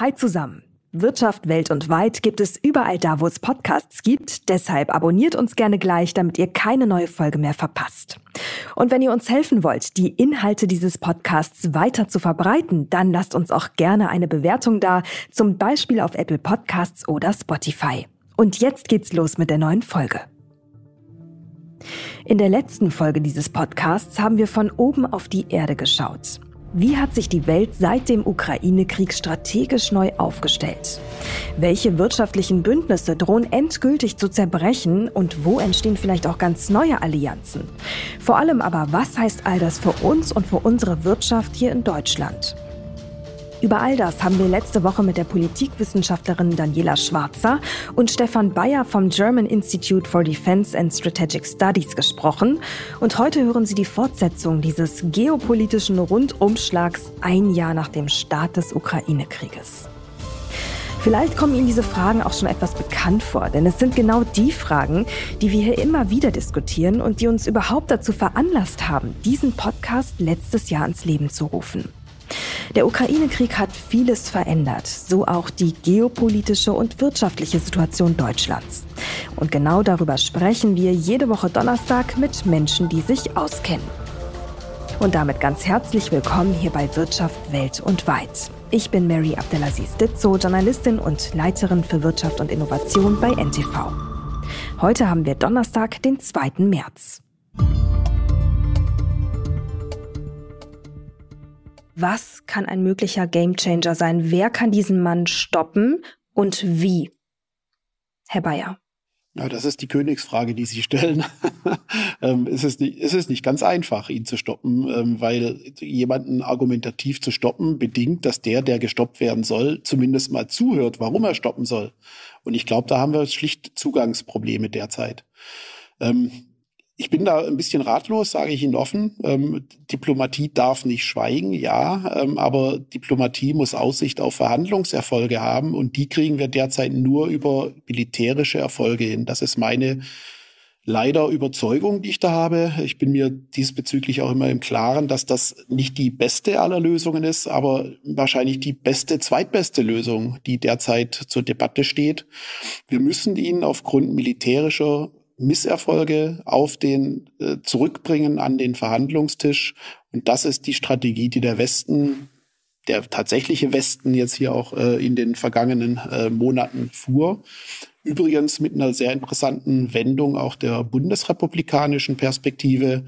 Hi zusammen. Wirtschaft Welt und weit gibt es überall da, wo es Podcasts gibt. Deshalb abonniert uns gerne gleich, damit ihr keine neue Folge mehr verpasst. Und wenn ihr uns helfen wollt, die Inhalte dieses Podcasts weiter zu verbreiten, dann lasst uns auch gerne eine Bewertung da, zum Beispiel auf Apple Podcasts oder Spotify. Und jetzt geht's los mit der neuen Folge. In der letzten Folge dieses Podcasts haben wir von oben auf die Erde geschaut. Wie hat sich die Welt seit dem Ukraine-Krieg strategisch neu aufgestellt? Welche wirtschaftlichen Bündnisse drohen endgültig zu zerbrechen und wo entstehen vielleicht auch ganz neue Allianzen? Vor allem aber, was heißt all das für uns und für unsere Wirtschaft hier in Deutschland? Über all das haben wir letzte Woche mit der Politikwissenschaftlerin Daniela Schwarzer und Stefan Bayer vom German Institute for Defense and Strategic Studies gesprochen. Und heute hören Sie die Fortsetzung dieses geopolitischen Rundumschlags ein Jahr nach dem Start des Ukraine-Krieges. Vielleicht kommen Ihnen diese Fragen auch schon etwas bekannt vor, denn es sind genau die Fragen, die wir hier immer wieder diskutieren und die uns überhaupt dazu veranlasst haben, diesen Podcast letztes Jahr ins Leben zu rufen. Der Ukraine-Krieg hat vieles verändert, so auch die geopolitische und wirtschaftliche Situation Deutschlands. Und genau darüber sprechen wir jede Woche Donnerstag mit Menschen, die sich auskennen. Und damit ganz herzlich willkommen hier bei Wirtschaft Welt und Weit. Ich bin Mary Abdelaziz Ditzo, Journalistin und Leiterin für Wirtschaft und Innovation bei NTV. Heute haben wir Donnerstag, den 2. März. Was kann ein möglicher Gamechanger sein? Wer kann diesen Mann stoppen und wie? Herr Bayer. Ja, das ist die Königsfrage, die Sie stellen. ähm, es, ist nicht, es ist nicht ganz einfach, ihn zu stoppen, ähm, weil jemanden argumentativ zu stoppen bedingt, dass der, der gestoppt werden soll, zumindest mal zuhört, warum er stoppen soll. Und ich glaube, da haben wir schlicht Zugangsprobleme derzeit. Ähm, ich bin da ein bisschen ratlos, sage ich Ihnen offen. Ähm, Diplomatie darf nicht schweigen, ja, ähm, aber Diplomatie muss Aussicht auf Verhandlungserfolge haben und die kriegen wir derzeit nur über militärische Erfolge hin. Das ist meine leider Überzeugung, die ich da habe. Ich bin mir diesbezüglich auch immer im Klaren, dass das nicht die beste aller Lösungen ist, aber wahrscheinlich die beste, zweitbeste Lösung, die derzeit zur Debatte steht. Wir müssen ihn aufgrund militärischer Misserfolge auf den äh, zurückbringen an den Verhandlungstisch. Und das ist die Strategie, die der Westen, der tatsächliche Westen jetzt hier auch äh, in den vergangenen äh, Monaten fuhr. Übrigens mit einer sehr interessanten Wendung auch der bundesrepublikanischen Perspektive,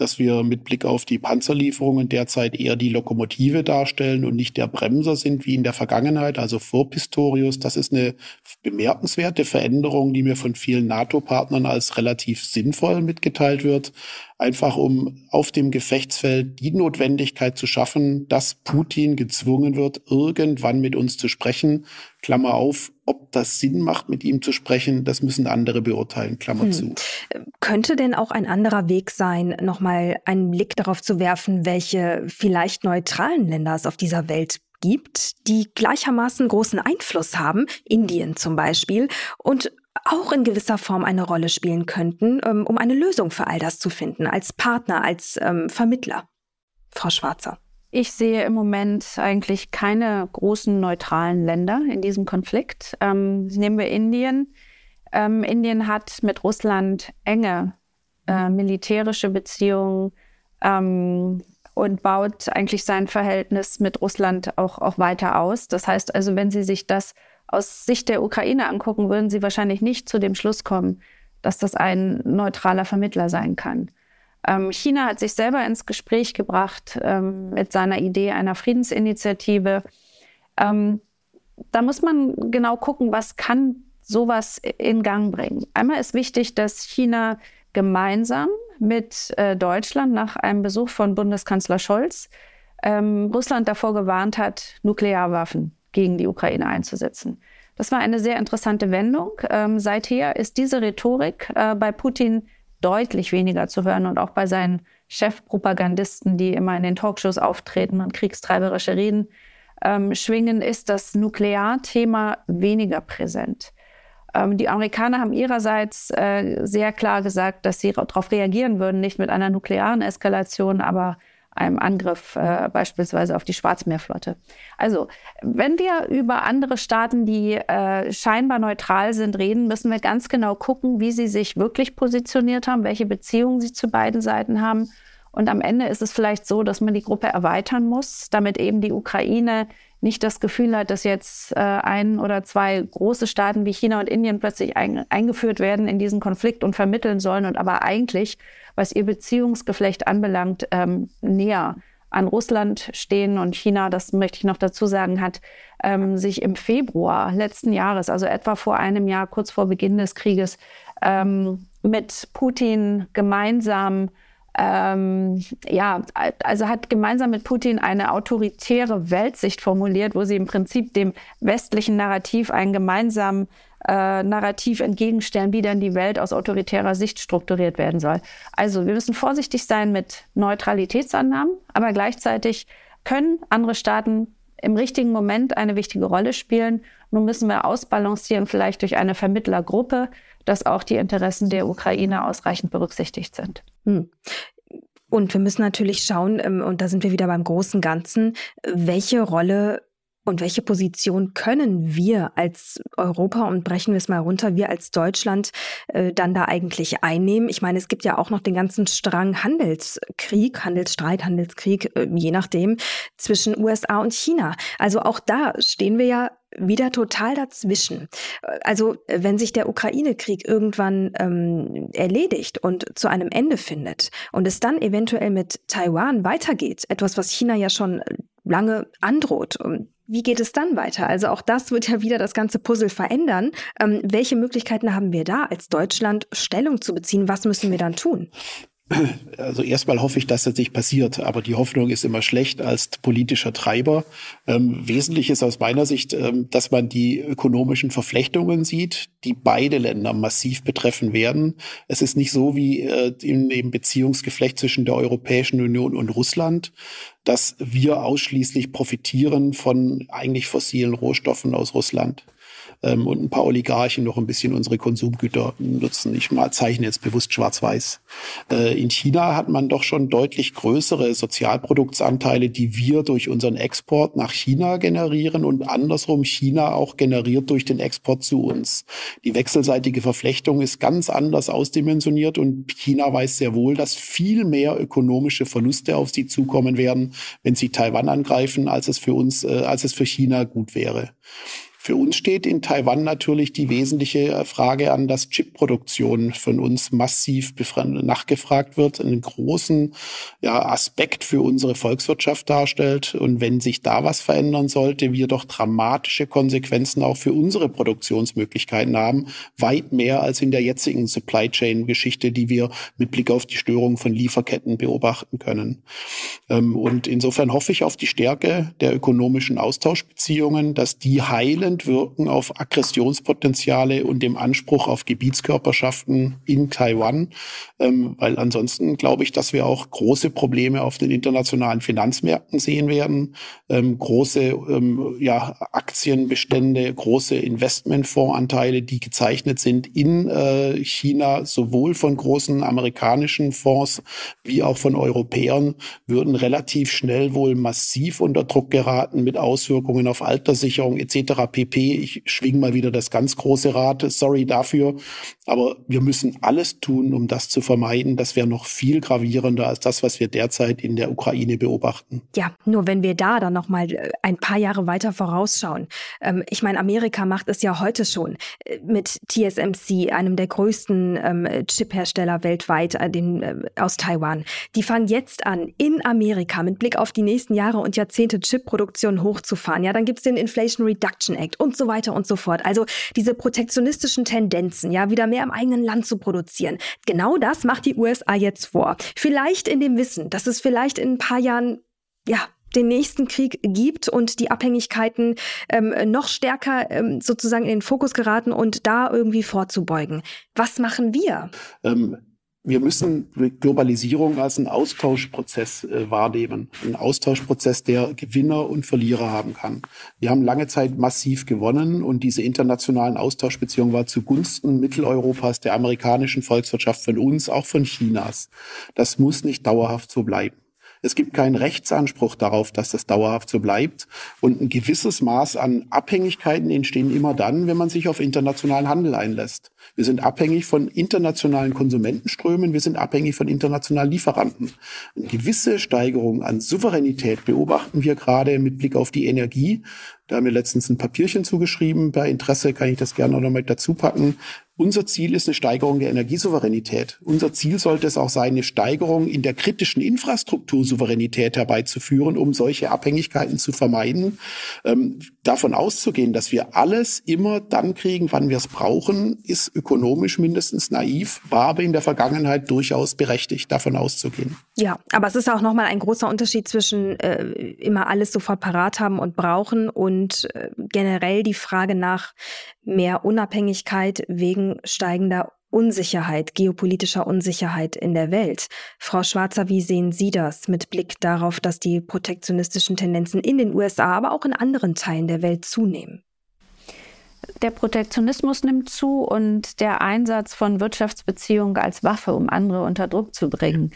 dass wir mit Blick auf die Panzerlieferungen derzeit eher die Lokomotive darstellen und nicht der Bremser sind wie in der Vergangenheit, also vor Pistorius. Das ist eine bemerkenswerte Veränderung, die mir von vielen NATO-Partnern als relativ sinnvoll mitgeteilt wird. Einfach um auf dem Gefechtsfeld die Notwendigkeit zu schaffen, dass Putin gezwungen wird, irgendwann mit uns zu sprechen. Klammer auf, ob das Sinn macht, mit ihm zu sprechen, das müssen andere beurteilen, Klammer hm. zu. Könnte denn auch ein anderer Weg sein, nochmal einen Blick darauf zu werfen, welche vielleicht neutralen Länder es auf dieser Welt gibt, die gleichermaßen großen Einfluss haben, Indien zum Beispiel, und auch in gewisser Form eine Rolle spielen könnten, ähm, um eine Lösung für all das zu finden, als Partner, als ähm, Vermittler? Frau Schwarzer. Ich sehe im Moment eigentlich keine großen neutralen Länder in diesem Konflikt. Ähm, nehmen wir Indien. Ähm, Indien hat mit Russland enge äh, militärische Beziehungen ähm, und baut eigentlich sein Verhältnis mit Russland auch, auch weiter aus. Das heißt also, wenn Sie sich das aus Sicht der Ukraine angucken, würden Sie wahrscheinlich nicht zu dem Schluss kommen, dass das ein neutraler Vermittler sein kann. Ähm, China hat sich selber ins Gespräch gebracht ähm, mit seiner Idee einer Friedensinitiative. Ähm, da muss man genau gucken, was kann sowas in Gang bringen. Einmal ist wichtig, dass China gemeinsam mit äh, Deutschland nach einem Besuch von Bundeskanzler Scholz Russland davor gewarnt hat, Nuklearwaffen gegen die Ukraine einzusetzen. Das war eine sehr interessante Wendung. Seither ist diese Rhetorik äh, bei Putin deutlich weniger zu hören und auch bei seinen Chefpropagandisten, die immer in den Talkshows auftreten und kriegstreiberische Reden ähm, schwingen, ist das Nuklearthema weniger präsent. Ähm, die Amerikaner haben ihrerseits äh, sehr klar gesagt, dass sie darauf reagieren würden, nicht mit einer nuklearen Eskalation, aber einem Angriff äh, beispielsweise auf die Schwarzmeerflotte. Also, wenn wir über andere Staaten, die äh, scheinbar neutral sind, reden, müssen wir ganz genau gucken, wie sie sich wirklich positioniert haben, welche Beziehungen sie zu beiden Seiten haben. Und am Ende ist es vielleicht so, dass man die Gruppe erweitern muss, damit eben die Ukraine nicht das Gefühl hat, dass jetzt äh, ein oder zwei große Staaten wie China und Indien plötzlich ein, eingeführt werden in diesen Konflikt und vermitteln sollen und aber eigentlich, was ihr Beziehungsgeflecht anbelangt, ähm, näher an Russland stehen. Und China, das möchte ich noch dazu sagen, hat ähm, sich im Februar letzten Jahres, also etwa vor einem Jahr, kurz vor Beginn des Krieges, ähm, mit Putin gemeinsam ähm, ja, also hat gemeinsam mit Putin eine autoritäre Weltsicht formuliert, wo sie im Prinzip dem westlichen Narrativ einen gemeinsamen äh, Narrativ entgegenstellen, wie dann die Welt aus autoritärer Sicht strukturiert werden soll. Also wir müssen vorsichtig sein mit Neutralitätsannahmen, aber gleichzeitig können andere Staaten im richtigen Moment eine wichtige Rolle spielen. Nun müssen wir ausbalancieren, vielleicht durch eine Vermittlergruppe, dass auch die Interessen der Ukraine ausreichend berücksichtigt sind. Hm. Und wir müssen natürlich schauen, ähm, und da sind wir wieder beim großen Ganzen, welche Rolle und welche Position können wir als Europa und brechen wir es mal runter, wir als Deutschland äh, dann da eigentlich einnehmen? Ich meine, es gibt ja auch noch den ganzen Strang Handelskrieg, Handelsstreit, Handelskrieg, äh, je nachdem, zwischen USA und China. Also auch da stehen wir ja wieder total dazwischen. Also wenn sich der Ukraine-Krieg irgendwann ähm, erledigt und zu einem Ende findet und es dann eventuell mit Taiwan weitergeht, etwas, was China ja schon lange androht, wie geht es dann weiter? Also auch das wird ja wieder das ganze Puzzle verändern. Ähm, welche Möglichkeiten haben wir da als Deutschland Stellung zu beziehen? Was müssen wir dann tun? Also erstmal hoffe ich, dass das nicht passiert, aber die Hoffnung ist immer schlecht als politischer Treiber. Ähm, wesentlich ist aus meiner Sicht, ähm, dass man die ökonomischen Verflechtungen sieht, die beide Länder massiv betreffen werden. Es ist nicht so wie äh, in dem Beziehungsgeflecht zwischen der Europäischen Union und Russland, dass wir ausschließlich profitieren von eigentlich fossilen Rohstoffen aus Russland ähm, und ein paar Oligarchen noch ein bisschen unsere Konsumgüter nutzen. Ich mal zeichne jetzt bewusst schwarz-weiß. Äh, in China hat man doch schon deutlich größere Sozialproduktsanteile, die wir durch unseren Export nach China generieren und andersrum China auch generiert durch den Export zu uns. Die wechselseitige Verflechtung ist ganz anders ausdimensioniert und China weiß sehr wohl, dass viel mehr ökonomische Verluste auf sie zukommen werden, wenn sie Taiwan angreifen, als es für uns, äh, als es für China gut wäre. Für uns steht in Taiwan natürlich die wesentliche äh, Frage an, dass Chipproduktion von uns massiv nachgefragt wird, einen großen ja, Aspekt für unsere Volkswirtschaft darstellt. Und wenn sich da was verändern sollte, wir doch dramatische Konsequenzen auch für unsere Produktionsmöglichkeiten haben, weit mehr als in der jetzigen Supply Chain Geschichte, die wir mit Blick auf die Störung von Lieferketten beobachten können. Ähm, und insofern hoffe ich auf die Stärke der ökonomischen Austauschbeziehungen, dass die heilen dämpfend wirken auf Aggressionspotenziale und dem Anspruch auf Gebietskörperschaften in Taiwan. Ähm, weil ansonsten glaube ich, dass wir auch große Probleme auf den internationalen Finanzmärkten sehen werden. Ähm, große ähm, ja, Aktienbestände, große Investmentfondsanteile, die gezeichnet sind in äh, China, sowohl von großen amerikanischen Fonds wie auch von Europäern, würden relativ schnell wohl massiv unter Druck geraten mit Auswirkungen auf Alterssicherung etc. pp. Ich schwing mal wieder das ganz große Rad. Sorry dafür. Aber wir müssen alles tun, um das zu vermeiden. Das wäre noch viel gravierender als das, was wir derzeit in der Ukraine beobachten. Ja, nur wenn wir da dann noch mal äh, ein paar Jahre weiter vorausschauen. Ähm, ich meine, Amerika macht es ja heute schon äh, mit TSMC, einem der größten ähm, Chip-Hersteller weltweit äh, aus Taiwan. Die fangen jetzt an, in Amerika mit Blick auf die nächsten Jahre und Jahrzehnte Chip-Produktion hochzufahren. Ja, dann gibt es den Inflation Reduction Act und so weiter und so fort. Also diese protektionistischen Tendenzen, ja, wieder mehr im eigenen Land zu produzieren. Genau das macht die USA jetzt vor. Vielleicht in dem Wissen, dass es vielleicht in ein paar Jahren, ja, den nächsten Krieg gibt und die Abhängigkeiten ähm, noch stärker ähm, sozusagen in den Fokus geraten und da irgendwie vorzubeugen. Was machen wir? Ähm, wir müssen Globalisierung als einen Austauschprozess äh, wahrnehmen. Ein Austauschprozess, der Gewinner und Verlierer haben kann. Wir haben lange Zeit massiv gewonnen und diese internationalen Austauschbeziehungen war zugunsten Mitteleuropas, der amerikanischen Volkswirtschaft, von uns, auch von Chinas. Das muss nicht dauerhaft so bleiben. Es gibt keinen Rechtsanspruch darauf, dass das dauerhaft so bleibt. Und ein gewisses Maß an Abhängigkeiten entstehen immer dann, wenn man sich auf internationalen Handel einlässt. Wir sind abhängig von internationalen Konsumentenströmen, wir sind abhängig von internationalen Lieferanten. Eine gewisse Steigerung an Souveränität beobachten wir gerade mit Blick auf die Energie. Da haben wir letztens ein Papierchen zugeschrieben. Bei Interesse kann ich das gerne noch mal dazu packen. Unser Ziel ist eine Steigerung der Energiesouveränität. Unser Ziel sollte es auch sein, eine Steigerung in der kritischen Infrastruktursouveränität herbeizuführen, um solche Abhängigkeiten zu vermeiden. Ähm, davon auszugehen, dass wir alles immer dann kriegen, wann wir es brauchen, ist ökonomisch mindestens naiv, war aber in der Vergangenheit durchaus berechtigt, davon auszugehen. Ja, aber es ist auch nochmal ein großer Unterschied zwischen äh, immer alles sofort parat haben und brauchen und äh, generell die Frage nach mehr Unabhängigkeit wegen steigender Unsicherheit, geopolitischer Unsicherheit in der Welt. Frau Schwarzer, wie sehen Sie das mit Blick darauf, dass die protektionistischen Tendenzen in den USA, aber auch in anderen Teilen der Welt zunehmen? Der Protektionismus nimmt zu und der Einsatz von Wirtschaftsbeziehungen als Waffe, um andere unter Druck zu bringen,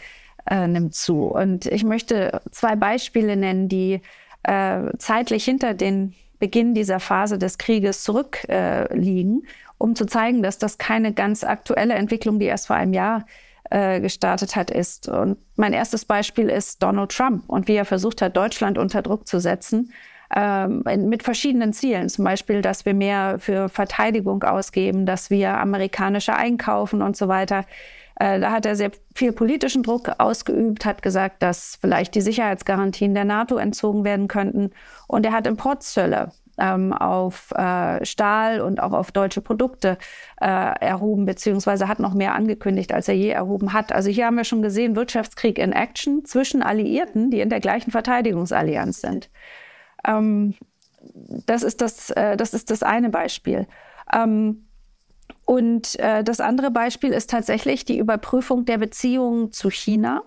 äh, nimmt zu. Und ich möchte zwei Beispiele nennen, die äh, zeitlich hinter den Beginn dieser Phase des Krieges zurückliegen, äh, um zu zeigen, dass das keine ganz aktuelle Entwicklung, die erst vor einem Jahr äh, gestartet hat, ist. Und mein erstes Beispiel ist Donald Trump und wie er versucht hat, Deutschland unter Druck zu setzen. Ähm, mit verschiedenen Zielen. Zum Beispiel, dass wir mehr für Verteidigung ausgeben, dass wir amerikanische einkaufen und so weiter. Äh, da hat er sehr viel politischen Druck ausgeübt, hat gesagt, dass vielleicht die Sicherheitsgarantien der NATO entzogen werden könnten. Und er hat Importzölle ähm, auf äh, Stahl und auch auf deutsche Produkte äh, erhoben, beziehungsweise hat noch mehr angekündigt, als er je erhoben hat. Also hier haben wir schon gesehen, Wirtschaftskrieg in Action zwischen Alliierten, die in der gleichen Verteidigungsallianz sind. Ähm, das, ist das, äh, das ist das eine Beispiel. Ähm, und äh, das andere Beispiel ist tatsächlich die Überprüfung der Beziehungen zu China.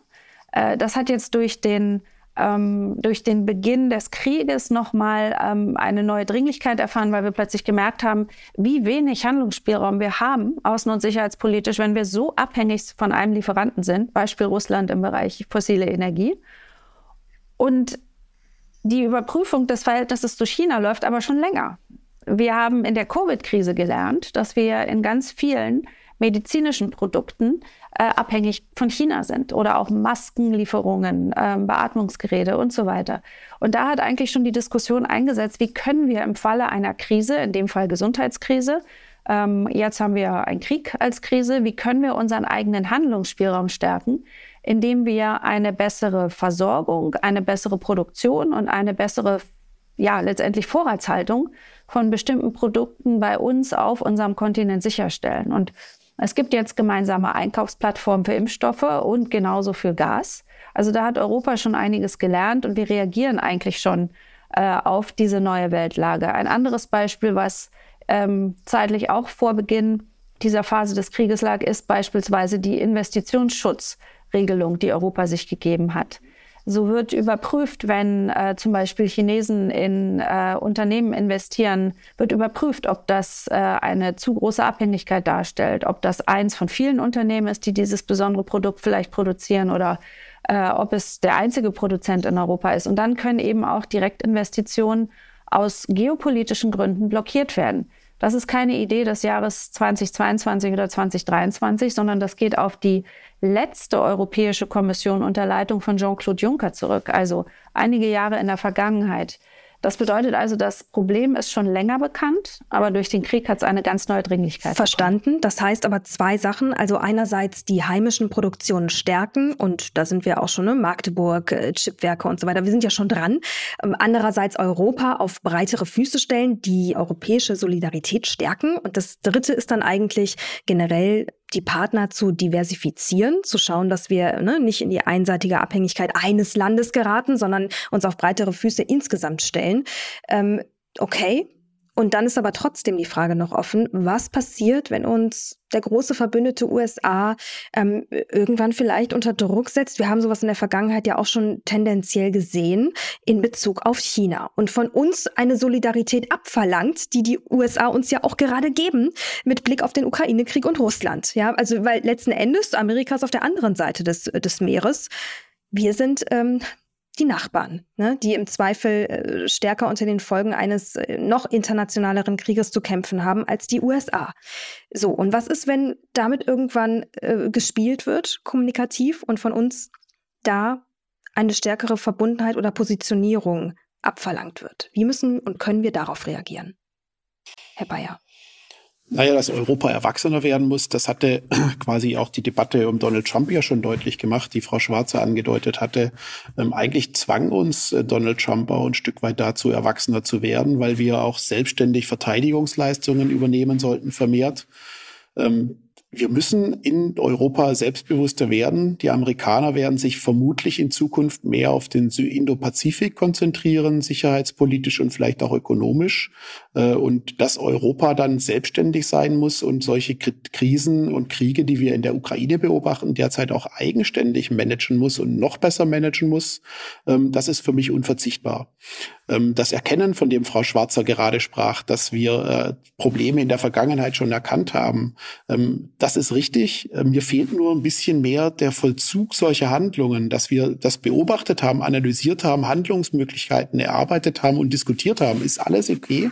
Äh, das hat jetzt durch den, ähm, durch den Beginn des Krieges nochmal ähm, eine neue Dringlichkeit erfahren, weil wir plötzlich gemerkt haben, wie wenig Handlungsspielraum wir haben, außen- und sicherheitspolitisch, wenn wir so abhängig von einem Lieferanten sind, Beispiel Russland im Bereich fossile Energie. Und die Überprüfung des Verhältnisses zu China läuft aber schon länger. Wir haben in der Covid-Krise gelernt, dass wir in ganz vielen medizinischen Produkten äh, abhängig von China sind oder auch Maskenlieferungen, äh, Beatmungsgeräte und so weiter. Und da hat eigentlich schon die Diskussion eingesetzt, wie können wir im Falle einer Krise, in dem Fall Gesundheitskrise, ähm, jetzt haben wir einen Krieg als Krise, wie können wir unseren eigenen Handlungsspielraum stärken, indem wir eine bessere Versorgung, eine bessere Produktion und eine bessere, ja, letztendlich Vorratshaltung von bestimmten Produkten bei uns auf unserem Kontinent sicherstellen. Und es gibt jetzt gemeinsame Einkaufsplattformen für Impfstoffe und genauso für Gas. Also da hat Europa schon einiges gelernt und wir reagieren eigentlich schon äh, auf diese neue Weltlage. Ein anderes Beispiel, was ähm, zeitlich auch vor Beginn dieser Phase des Krieges lag, ist beispielsweise die Investitionsschutzregelung, die Europa sich gegeben hat. So wird überprüft, wenn äh, zum Beispiel Chinesen in äh, Unternehmen investieren, wird überprüft, ob das äh, eine zu große Abhängigkeit darstellt, ob das eins von vielen Unternehmen ist, die dieses besondere Produkt vielleicht produzieren oder äh, ob es der einzige Produzent in Europa ist. Und dann können eben auch Direktinvestitionen aus geopolitischen Gründen blockiert werden. Das ist keine Idee des Jahres 2022 oder 2023, sondern das geht auf die letzte Europäische Kommission unter Leitung von Jean-Claude Juncker zurück, also einige Jahre in der Vergangenheit. Das bedeutet also, das Problem ist schon länger bekannt, aber durch den Krieg hat es eine ganz neue Dringlichkeit. Verstanden. Bekommen. Das heißt aber zwei Sachen. Also einerseits die heimischen Produktionen stärken und da sind wir auch schon, ne? Magdeburg, äh, Chipwerke und so weiter. Wir sind ja schon dran. Ähm, andererseits Europa auf breitere Füße stellen, die europäische Solidarität stärken. Und das dritte ist dann eigentlich generell die Partner zu diversifizieren, zu schauen, dass wir ne, nicht in die einseitige Abhängigkeit eines Landes geraten, sondern uns auf breitere Füße insgesamt stellen. Ähm, okay, und dann ist aber trotzdem die Frage noch offen, was passiert, wenn uns der große Verbündete USA ähm, irgendwann vielleicht unter Druck setzt? Wir haben sowas in der Vergangenheit ja auch schon tendenziell gesehen in Bezug auf China und von uns eine Solidarität abverlangt, die die USA uns ja auch gerade geben mit Blick auf den Ukraine-Krieg und Russland. Ja, also weil letzten Endes Amerika ist auf der anderen Seite des, des Meeres. wir sind ähm, die Nachbarn, ne, die im Zweifel äh, stärker unter den Folgen eines äh, noch internationaleren Krieges zu kämpfen haben als die USA. So, und was ist, wenn damit irgendwann äh, gespielt wird, kommunikativ, und von uns da eine stärkere Verbundenheit oder Positionierung abverlangt wird? Wie müssen und können wir darauf reagieren? Herr Bayer. Naja, dass Europa erwachsener werden muss, das hatte quasi auch die Debatte um Donald Trump ja schon deutlich gemacht, die Frau Schwarze angedeutet hatte. Ähm, eigentlich zwang uns äh, Donald Trump auch ein Stück weit dazu, erwachsener zu werden, weil wir auch selbstständig Verteidigungsleistungen übernehmen sollten, vermehrt. Ähm, wir müssen in Europa selbstbewusster werden. Die Amerikaner werden sich vermutlich in Zukunft mehr auf den Indo-Pazifik konzentrieren, sicherheitspolitisch und vielleicht auch ökonomisch. Äh, und dass Europa dann selbstständig sein muss und solche Krisen und Kriege, die wir in der Ukraine beobachten, derzeit auch eigenständig managen muss und noch besser managen muss, ähm, das ist für mich unverzichtbar. Ähm, das Erkennen, von dem Frau Schwarzer gerade sprach, dass wir äh, Probleme in der Vergangenheit schon erkannt haben, ähm, das ist richtig. Äh, mir fehlt nur ein bisschen mehr der Vollzug solcher Handlungen, dass wir das beobachtet haben, analysiert haben, Handlungsmöglichkeiten erarbeitet haben und diskutiert haben, ist alles okay.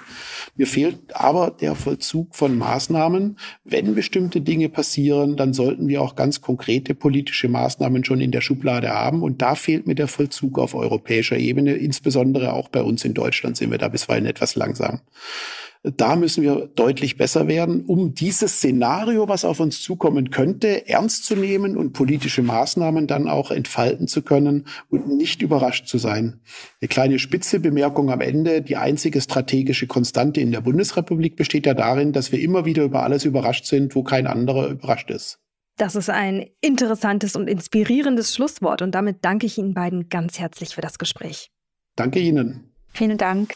Mir fehlt aber der Vollzug von Maßnahmen. Wenn bestimmte Dinge passieren, dann sollten wir auch ganz konkrete politische Maßnahmen schon in der Schublade haben. Und da fehlt mir der Vollzug auf europäischer Ebene, insbesondere auch bei uns in Deutschland sind wir da bisweilen etwas langsam. Da müssen wir deutlich besser werden, um dieses Szenario, was auf uns zukommen könnte, ernst zu nehmen und politische Maßnahmen dann auch entfalten zu können und nicht überrascht zu sein. Eine kleine spitze Bemerkung am Ende. Die einzige strategische Konstante in der Bundesrepublik besteht ja darin, dass wir immer wieder über alles überrascht sind, wo kein anderer überrascht ist. Das ist ein interessantes und inspirierendes Schlusswort und damit danke ich Ihnen beiden ganz herzlich für das Gespräch. Danke Ihnen. Vielen Dank.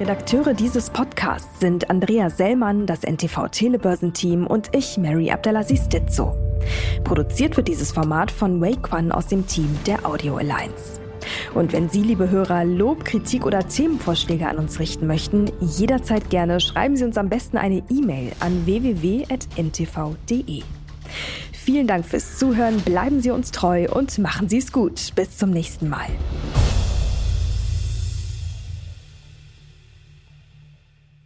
Redakteure dieses Podcasts sind Andrea Sellmann, das NTV Telebörsenteam und ich, Mary Abdelaziz Ditzo. Produziert wird dieses Format von Wake One aus dem Team der Audio Alliance. Und wenn Sie, liebe Hörer, Lob, Kritik oder Themenvorschläge an uns richten möchten, jederzeit gerne schreiben Sie uns am besten eine E-Mail an www.ntv.de. Vielen Dank fürs Zuhören, bleiben Sie uns treu und machen Sie es gut. Bis zum nächsten Mal.